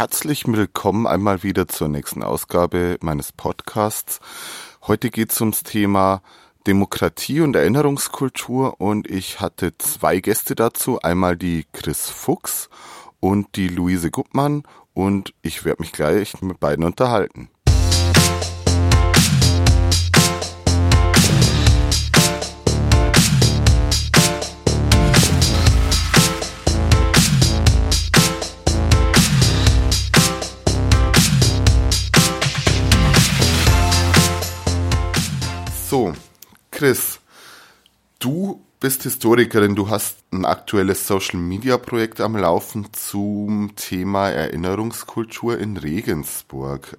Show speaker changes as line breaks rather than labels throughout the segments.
Herzlich willkommen einmal wieder zur nächsten Ausgabe meines Podcasts. Heute geht es ums Thema Demokratie und Erinnerungskultur und ich hatte zwei Gäste dazu. Einmal die Chris Fuchs und die Luise Guppmann und ich werde mich gleich mit beiden unterhalten. So, Chris, du bist Historikerin, du hast ein aktuelles Social-Media-Projekt am Laufen zum Thema Erinnerungskultur in Regensburg.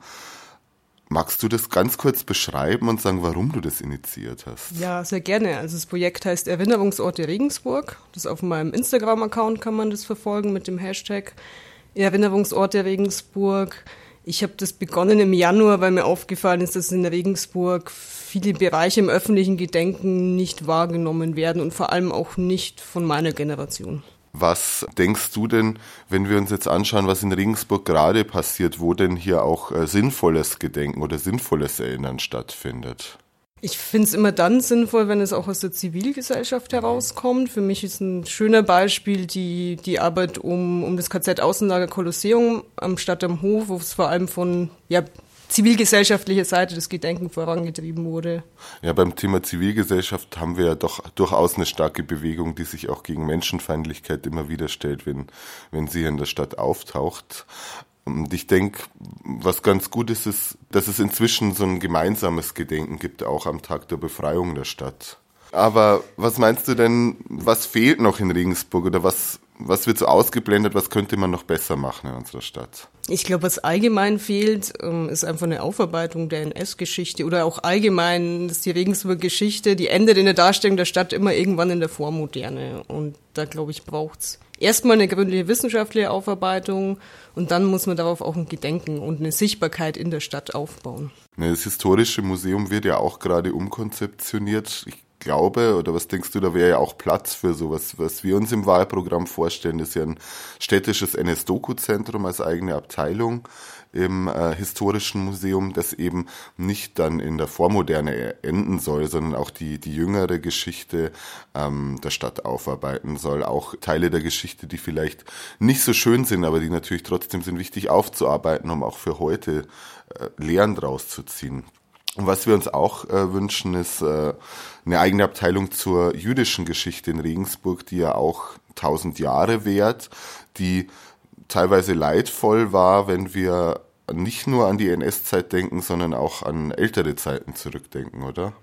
Magst du das ganz kurz beschreiben und sagen, warum du das initiiert hast?
Ja, sehr gerne. Also das Projekt heißt Erinnerungsorte Regensburg. Das auf meinem Instagram-Account kann man das verfolgen mit dem Hashtag Erinnerungsorte Regensburg. Ich habe das begonnen im Januar, weil mir aufgefallen ist, dass in Regensburg viele Bereiche im öffentlichen Gedenken nicht wahrgenommen werden und vor allem auch nicht von meiner Generation.
Was denkst du denn, wenn wir uns jetzt anschauen, was in Regensburg gerade passiert, wo denn hier auch äh, sinnvolles Gedenken oder sinnvolles Erinnern stattfindet?
Ich finde es immer dann sinnvoll, wenn es auch aus der Zivilgesellschaft herauskommt. Für mich ist ein schöner Beispiel die, die Arbeit um, um das KZ Außenlager Kolosseum am Stadt am Hof, wo es vor allem von ja, zivilgesellschaftlicher Seite das Gedenken vorangetrieben wurde.
Ja, beim Thema Zivilgesellschaft haben wir ja doch durchaus eine starke Bewegung, die sich auch gegen Menschenfeindlichkeit immer wieder stellt, wenn, wenn sie in der Stadt auftaucht. Und ich denke, was ganz gut ist, ist, dass es inzwischen so ein gemeinsames Gedenken gibt, auch am Tag der Befreiung der Stadt. Aber was meinst du denn, was fehlt noch in Regensburg oder was, was wird so ausgeblendet, was könnte man noch besser machen in unserer Stadt?
Ich glaube, was allgemein fehlt, ähm, ist einfach eine Aufarbeitung der NS-Geschichte oder auch allgemein, dass die Regensburger Geschichte, die endet in der Darstellung der Stadt immer irgendwann in der Vormoderne. Und da, glaube ich, braucht's erstmal eine gründliche wissenschaftliche Aufarbeitung und dann muss man darauf auch ein Gedenken und eine Sichtbarkeit in der Stadt aufbauen.
Das historische Museum wird ja auch gerade umkonzeptioniert. Ich glaube, oder was denkst du, da wäre ja auch Platz für sowas, was wir uns im Wahlprogramm vorstellen, ist ja ein städtisches NS-Doku-Zentrum als eigene Abteilung im äh, historischen Museum, das eben nicht dann in der Vormoderne enden soll, sondern auch die, die jüngere Geschichte ähm, der Stadt aufarbeiten soll. Auch Teile der Geschichte, die vielleicht nicht so schön sind, aber die natürlich trotzdem sind wichtig aufzuarbeiten, um auch für heute äh, Lehren draus zu ziehen. Und was wir uns auch äh, wünschen, ist äh, eine eigene Abteilung zur jüdischen Geschichte in Regensburg, die ja auch tausend Jahre währt, die teilweise leidvoll war, wenn wir nicht nur an die NS-Zeit denken, sondern auch an ältere Zeiten zurückdenken, oder?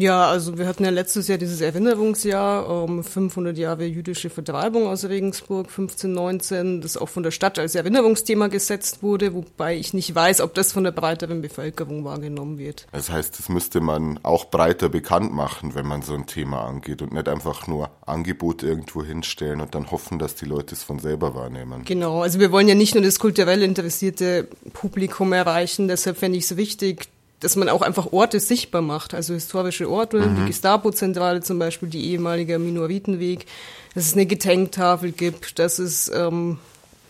Ja, also wir hatten ja letztes Jahr dieses Erinnerungsjahr, ähm, 500 Jahre jüdische Vertreibung aus Regensburg, 1519, das auch von der Stadt als Erinnerungsthema gesetzt wurde, wobei ich nicht weiß, ob das von der breiteren Bevölkerung wahrgenommen wird.
Das heißt, das müsste man auch breiter bekannt machen, wenn man so ein Thema angeht und nicht einfach nur Angebote irgendwo hinstellen und dann hoffen, dass die Leute es von selber wahrnehmen.
Genau, also wir wollen ja nicht nur das kulturell interessierte Publikum erreichen, deshalb fände ich es wichtig, dass man auch einfach Orte sichtbar macht, also historische Orte, mhm. die Gestapo-Zentrale zum Beispiel, die ehemalige Minoritenweg, dass es eine Gedenktafel gibt, dass es ähm,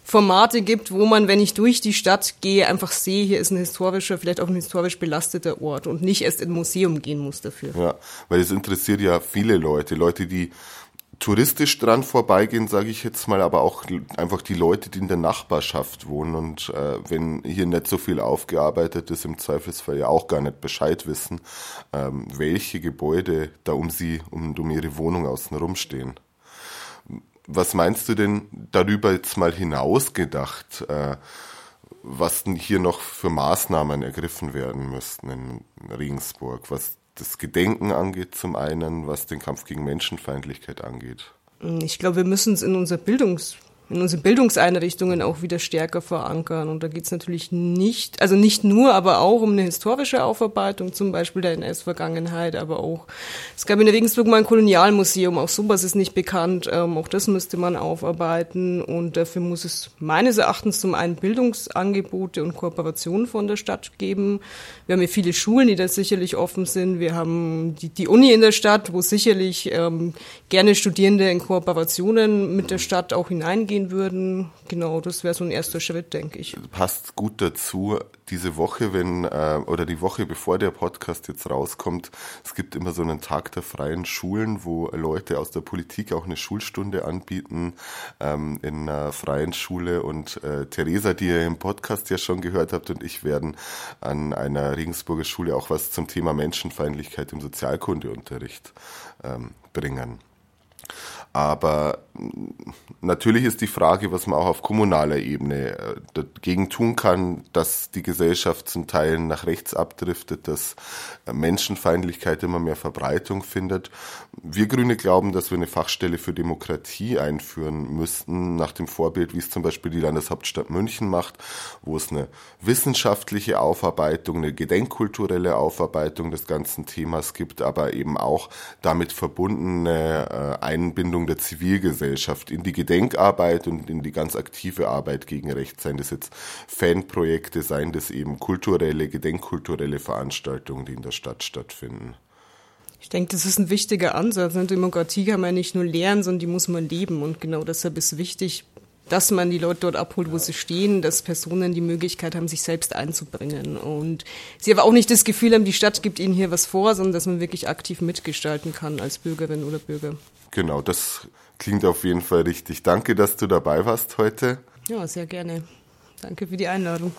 Formate gibt, wo man, wenn ich durch die Stadt gehe, einfach sehe, hier ist ein historischer, vielleicht auch ein historisch belasteter Ort und nicht erst in ein Museum gehen muss dafür.
Ja, weil es interessiert ja viele Leute, Leute, die touristisch dran vorbeigehen, sage ich jetzt mal, aber auch einfach die Leute, die in der Nachbarschaft wohnen und äh, wenn hier nicht so viel aufgearbeitet ist, im Zweifelsfall ja auch gar nicht Bescheid wissen, ähm, welche Gebäude da um sie, um, um ihre Wohnung außenrum stehen. Was meinst du denn darüber jetzt mal hinaus gedacht? Äh, was denn hier noch für Maßnahmen ergriffen werden müssten in Regensburg, was das Gedenken angeht zum einen, was den Kampf gegen Menschenfeindlichkeit angeht?
Ich glaube, wir müssen es in unser Bildungs in unsere Bildungseinrichtungen auch wieder stärker verankern. Und da geht es natürlich nicht, also nicht nur, aber auch um eine historische Aufarbeitung, zum Beispiel der NS-Vergangenheit, aber auch, es gab in Regensburg mal ein Kolonialmuseum, auch sowas ist nicht bekannt, ähm, auch das müsste man aufarbeiten und dafür muss es meines Erachtens zum einen Bildungsangebote und Kooperationen von der Stadt geben. Wir haben ja viele Schulen, die da sicherlich offen sind. Wir haben die, die Uni in der Stadt, wo sicherlich ähm, gerne Studierende in Kooperationen mit der Stadt auch hineingehen gehen würden. Genau, das wäre so ein erster Schritt, denke ich.
Passt gut dazu. Diese Woche, wenn, äh, oder die Woche bevor der Podcast jetzt rauskommt, es gibt immer so einen Tag der freien Schulen, wo Leute aus der Politik auch eine Schulstunde anbieten ähm, in einer freien Schule. Und äh, Theresa, die ihr im Podcast ja schon gehört habt, und ich werden an einer Regensburger Schule auch was zum Thema Menschenfeindlichkeit im Sozialkundeunterricht ähm, bringen. Aber natürlich ist die Frage, was man auch auf kommunaler Ebene äh, dagegen tun kann, dass die Gesellschaft zum Teil nach rechts abdriftet, dass äh, Menschenfeindlichkeit immer mehr Verbreitung findet. Wir Grüne glauben, dass wir eine Fachstelle für Demokratie einführen müssten, nach dem Vorbild, wie es zum Beispiel die Landeshauptstadt München macht, wo es eine wissenschaftliche Aufarbeitung, eine gedenkkulturelle Aufarbeitung des ganzen Themas gibt, aber eben auch damit verbundene äh, Einbindung der Zivilgesellschaft in die Gedenkarbeit und in die ganz aktive Arbeit gegen Recht, seien das jetzt Fanprojekte, seien das eben kulturelle, gedenkkulturelle Veranstaltungen, die in der Stadt stattfinden.
Ich denke, das ist ein wichtiger Ansatz. Eine Demokratie kann man nicht nur lernen, sondern die muss man leben. Und genau deshalb ist wichtig, dass man die Leute dort abholt, wo sie stehen, dass Personen die Möglichkeit haben, sich selbst einzubringen. Und sie aber auch nicht das Gefühl haben, die Stadt gibt ihnen hier was vor, sondern dass man wirklich aktiv mitgestalten kann als Bürgerin oder Bürger.
Genau, das klingt auf jeden Fall richtig. Danke, dass du dabei warst heute.
Ja, sehr gerne. Danke für die Einladung.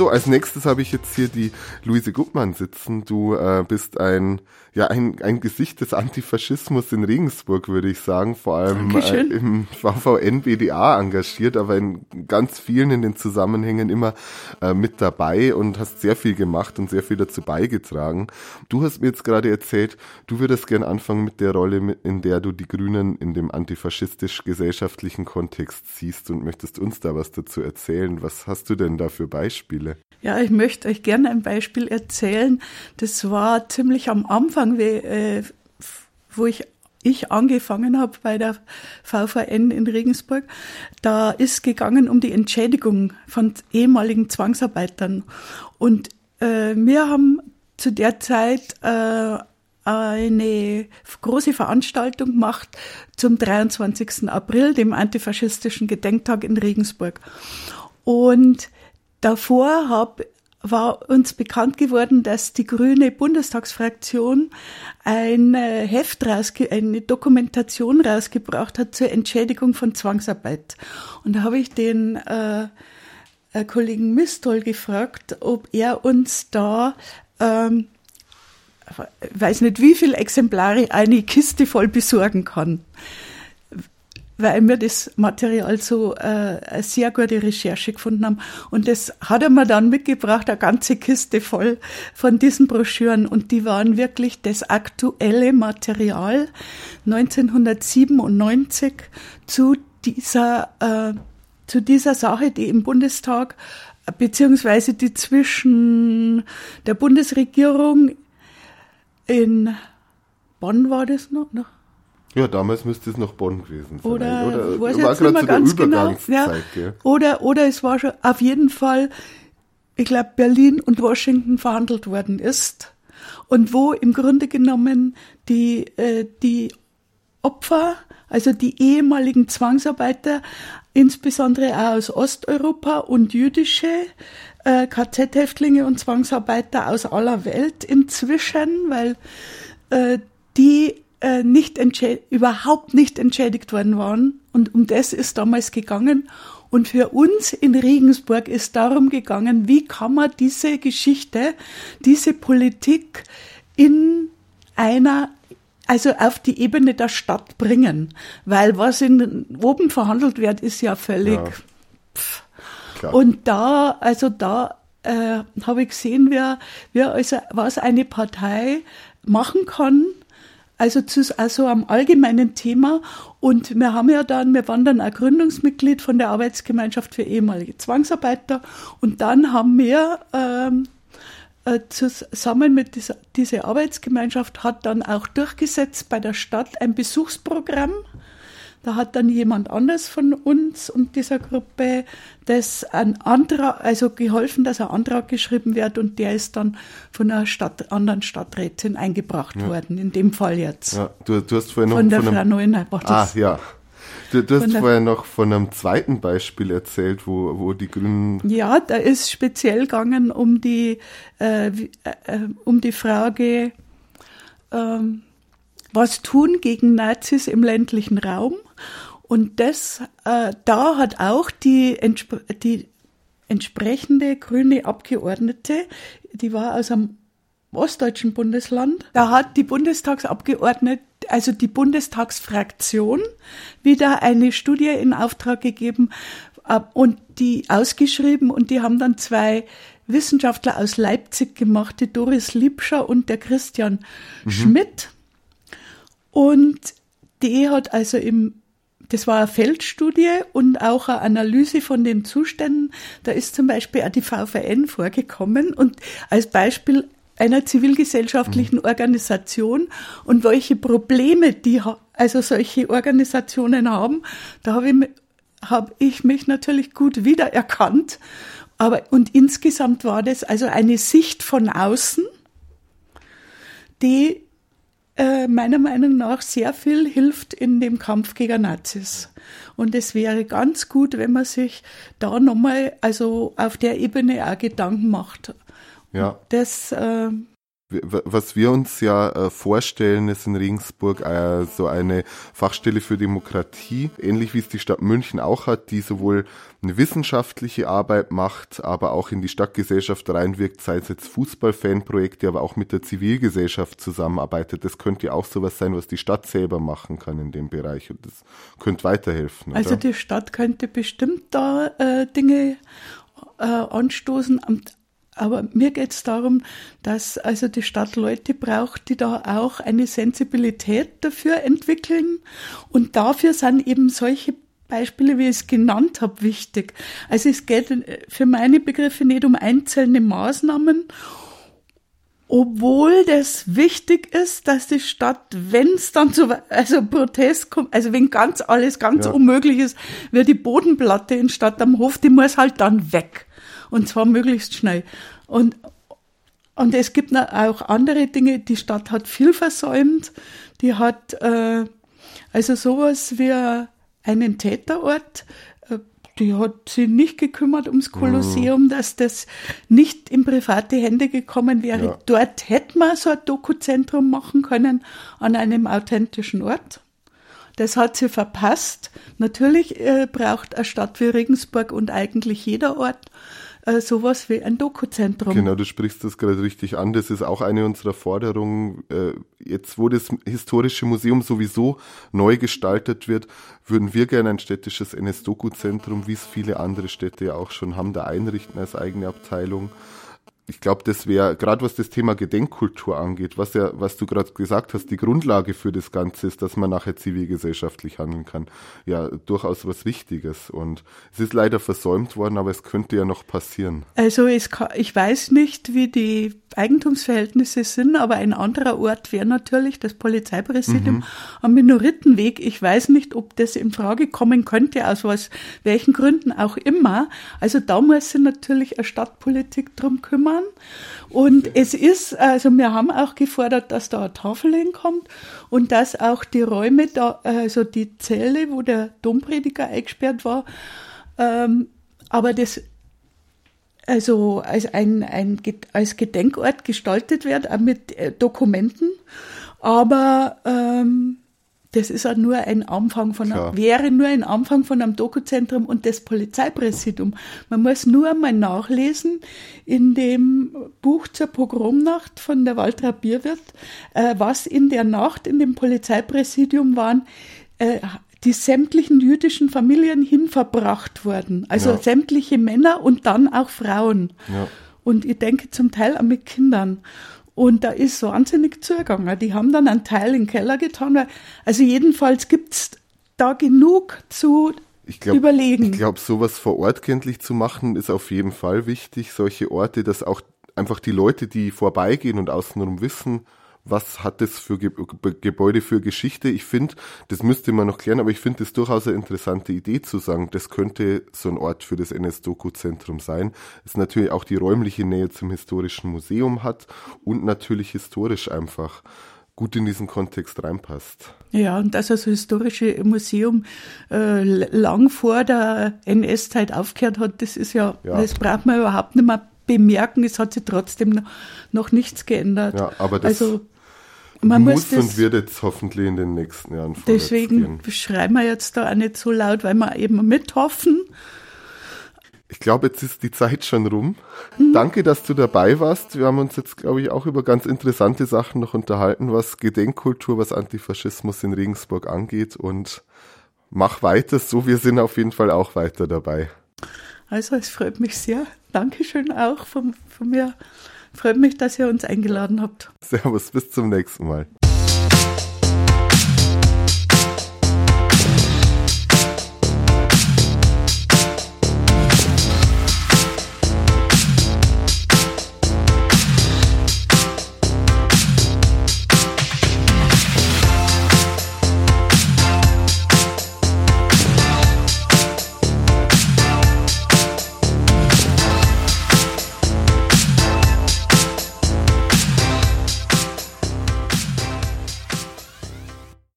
So, als nächstes habe ich jetzt hier die Luise Guttmann sitzen. Du äh, bist ein, ja, ein, ein Gesicht des Antifaschismus in Regensburg, würde ich sagen. Vor allem äh, im VVN-BDA engagiert, aber in ganz vielen in den Zusammenhängen immer äh, mit dabei und hast sehr viel gemacht und sehr viel dazu beigetragen. Du hast mir jetzt gerade erzählt, du würdest gern anfangen mit der Rolle, in der du die Grünen in dem antifaschistisch-gesellschaftlichen Kontext siehst und möchtest uns da was dazu erzählen. Was hast du denn da für Beispiele?
Ja, ich möchte euch gerne ein Beispiel erzählen. Das war ziemlich am Anfang, wie, äh, wo ich ich angefangen habe bei der VVN in Regensburg, da ist gegangen um die Entschädigung von ehemaligen Zwangsarbeitern. Und äh, wir haben zu der Zeit äh, eine große Veranstaltung gemacht zum 23. April, dem antifaschistischen Gedenktag in Regensburg. Und Davor hab, war uns bekannt geworden, dass die grüne Bundestagsfraktion ein Heft rausge eine Dokumentation rausgebracht hat zur Entschädigung von Zwangsarbeit. Und da habe ich den äh, äh, Kollegen Mistol gefragt, ob er uns da ähm, weiß nicht wie viele Exemplare eine Kiste voll besorgen kann weil wir das Material so äh, sehr gute Recherche gefunden haben. Und das hat er mir dann mitgebracht, eine ganze Kiste voll von diesen Broschüren. Und die waren wirklich das aktuelle Material 1997 zu dieser, äh, zu dieser Sache, die im Bundestag beziehungsweise die zwischen der Bundesregierung in Bonn war das noch
ja, damals müsste es noch Bonn gewesen sein.
Oder, oder weiß war gerade zu der Übergangszeit. Genau. Ja. Oder, oder es war schon auf jeden Fall, ich glaube, Berlin und Washington verhandelt worden ist. Und wo im Grunde genommen die, äh, die Opfer, also die ehemaligen Zwangsarbeiter, insbesondere auch aus Osteuropa und jüdische äh, KZ-Häftlinge und Zwangsarbeiter aus aller Welt inzwischen, weil äh, die äh, nicht überhaupt nicht entschädigt worden waren. Und um das ist damals gegangen. Und für uns in Regensburg ist darum gegangen, wie kann man diese Geschichte, diese Politik in einer also auf die Ebene der Stadt bringen. Weil was in, oben verhandelt wird, ist ja völlig. Ja, und da, also da äh, habe ich gesehen, wer, wer also, was eine Partei machen kann, also zu also am allgemeinen Thema. Und wir haben ja dann, wir waren dann auch Gründungsmitglied von der Arbeitsgemeinschaft für ehemalige Zwangsarbeiter. Und dann haben wir ähm, äh, zusammen mit dieser diese Arbeitsgemeinschaft hat dann auch durchgesetzt bei der Stadt ein Besuchsprogramm Da hat dann jemand anders von uns und dieser Gruppe das ein Antrag, also geholfen, dass ein Antrag geschrieben wird und der ist dann von einer Stadt, anderen Stadträtin eingebracht ja. worden, in dem Fall jetzt.
Ja, du, du hast vorhin noch
von der von Frau Neuner.
Ah, ja. Du, du hast vorher noch von einem zweiten Beispiel erzählt, wo, wo die Grünen.
Ja, da ist speziell gegangen um die, äh, äh, äh, um die Frage, ähm, was tun gegen Nazis im ländlichen Raum. Und das, äh, da hat auch die, die entsprechende grüne Abgeordnete, die war aus einem ostdeutschen Bundesland, da hat die Bundestagsabgeordnete also die Bundestagsfraktion wieder eine Studie in Auftrag gegeben äh, und die ausgeschrieben und die haben dann zwei Wissenschaftler aus Leipzig gemacht, die Doris Liebscher und der Christian mhm. Schmidt. Und die hat also im das war eine Feldstudie und auch eine Analyse von den Zuständen. Da ist zum Beispiel auch die VVN vorgekommen und als Beispiel einer zivilgesellschaftlichen mhm. Organisation und welche Probleme die also solche Organisationen haben, da habe ich, hab ich mich natürlich gut wiedererkannt. Aber und insgesamt war das also eine Sicht von außen, die äh, meiner Meinung nach sehr viel hilft in dem Kampf gegen Nazis. Und es wäre ganz gut, wenn man sich da nochmal, also auf der Ebene auch Gedanken macht.
Ja.
Das, äh,
was wir uns ja äh, vorstellen, ist in Regensburg äh, so eine Fachstelle für Demokratie, ähnlich wie es die Stadt München auch hat, die sowohl eine wissenschaftliche Arbeit macht, aber auch in die Stadtgesellschaft reinwirkt, sei es jetzt Fußballfanprojekte, aber auch mit der Zivilgesellschaft zusammenarbeitet. Das könnte ja auch sowas sein, was die Stadt selber machen kann in dem Bereich und das könnte weiterhelfen.
Also die Stadt könnte bestimmt da äh, Dinge äh, anstoßen. Aber mir geht es darum, dass also die Stadt Leute braucht, die da auch eine Sensibilität dafür entwickeln. Und dafür sind eben solche Beispiele, wie ich es genannt habe, wichtig. Also es geht für meine Begriffe nicht um einzelne Maßnahmen, obwohl das wichtig ist, dass die Stadt, wenn es dann zu also Protest kommt, also wenn ganz alles ganz ja. unmöglich ist, wird die Bodenplatte in Stadt am Hof, die muss halt dann weg und zwar möglichst schnell. Und, und es gibt auch andere Dinge, die Stadt hat viel versäumt. Die hat äh, also sowas wie einen Täterort, äh, die hat sich nicht gekümmert ums Kolosseum, mhm. dass das nicht in private Hände gekommen wäre. Ja. Dort hätte man so ein Dokuzentrum machen können an einem authentischen Ort. Das hat sie verpasst. Natürlich äh, braucht eine Stadt wie Regensburg und eigentlich jeder Ort äh, sowas wie ein Dokuzentrum.
Genau, du sprichst das gerade richtig an. Das ist auch eine unserer Forderungen. Äh, jetzt, wo das historische Museum sowieso neu gestaltet wird, würden wir gerne ein städtisches NS-Doku-Zentrum, wie es viele andere Städte ja auch schon haben, da einrichten als eigene Abteilung ich glaube, das wäre, gerade was das Thema Gedenkkultur angeht, was ja, was du gerade gesagt hast, die Grundlage für das Ganze ist, dass man nachher zivilgesellschaftlich handeln kann. Ja, durchaus was Wichtiges. Und es ist leider versäumt worden, aber es könnte ja noch passieren.
Also es kann, ich weiß nicht, wie die Eigentumsverhältnisse sind, aber ein anderer Ort wäre natürlich das Polizeipräsidium mhm. am Minoritenweg. Ich weiß nicht, ob das in Frage kommen könnte, aus was, welchen Gründen auch immer. Also da muss sich natürlich eine Stadtpolitik drum kümmern. Und es ist, also wir haben auch gefordert, dass da eine Tafel hinkommt und dass auch die Räume da, also die Zelle, wo der Domprediger eingesperrt war, ähm, aber das also als ein, ein als Gedenkort gestaltet wird, auch mit äh, Dokumenten. Aber ähm, das ist auch nur ein Anfang von einem, wäre nur ein Anfang von einem Dokuzentrum und das Polizeipräsidium. Man muss nur einmal nachlesen in dem Buch zur Pogromnacht von der Waltra Bierwirt, äh, was in der Nacht in dem Polizeipräsidium waren, äh, die sämtlichen jüdischen Familien hinverbracht wurden. Also ja. sämtliche Männer und dann auch Frauen. Ja. Und ich denke zum Teil auch mit Kindern. Und da ist wahnsinnig zugegangen. Die haben dann einen Teil in den Keller getan. Weil, also jedenfalls gibt's da genug zu ich glaub, überlegen.
Ich glaube, sowas vor Ort kenntlich zu machen, ist auf jeden Fall wichtig. Solche Orte, dass auch einfach die Leute, die vorbeigehen und außenrum wissen, was hat das für Ge Gebäude für Geschichte? Ich finde, das müsste man noch klären, aber ich finde es durchaus eine interessante Idee zu sagen, das könnte so ein Ort für das NS-Doku-Zentrum sein. Es natürlich auch die räumliche Nähe zum historischen Museum hat und natürlich historisch einfach gut in diesen Kontext reinpasst.
Ja, und dass das historische Museum äh, lang vor der NS-Zeit aufgehört hat, das ist ja, ja, das braucht man überhaupt nicht mehr bemerken. Es hat sich trotzdem noch, noch nichts geändert.
Ja, aber das also, man muss, das, und wird jetzt hoffentlich in den nächsten Jahren
Deswegen schreiben wir jetzt da auch nicht so laut, weil wir eben mithoffen,
ich glaube, jetzt ist die Zeit schon rum. Mhm. Danke, dass du dabei warst. Wir haben uns jetzt, glaube ich, auch über ganz interessante Sachen noch unterhalten, was Gedenkkultur, was Antifaschismus in Regensburg angeht. Und mach weiter so. Wir sind auf jeden Fall auch weiter dabei.
Also, es freut mich sehr. Dankeschön auch von, von mir. Freut mich, dass ihr uns eingeladen habt.
Servus, bis zum nächsten Mal.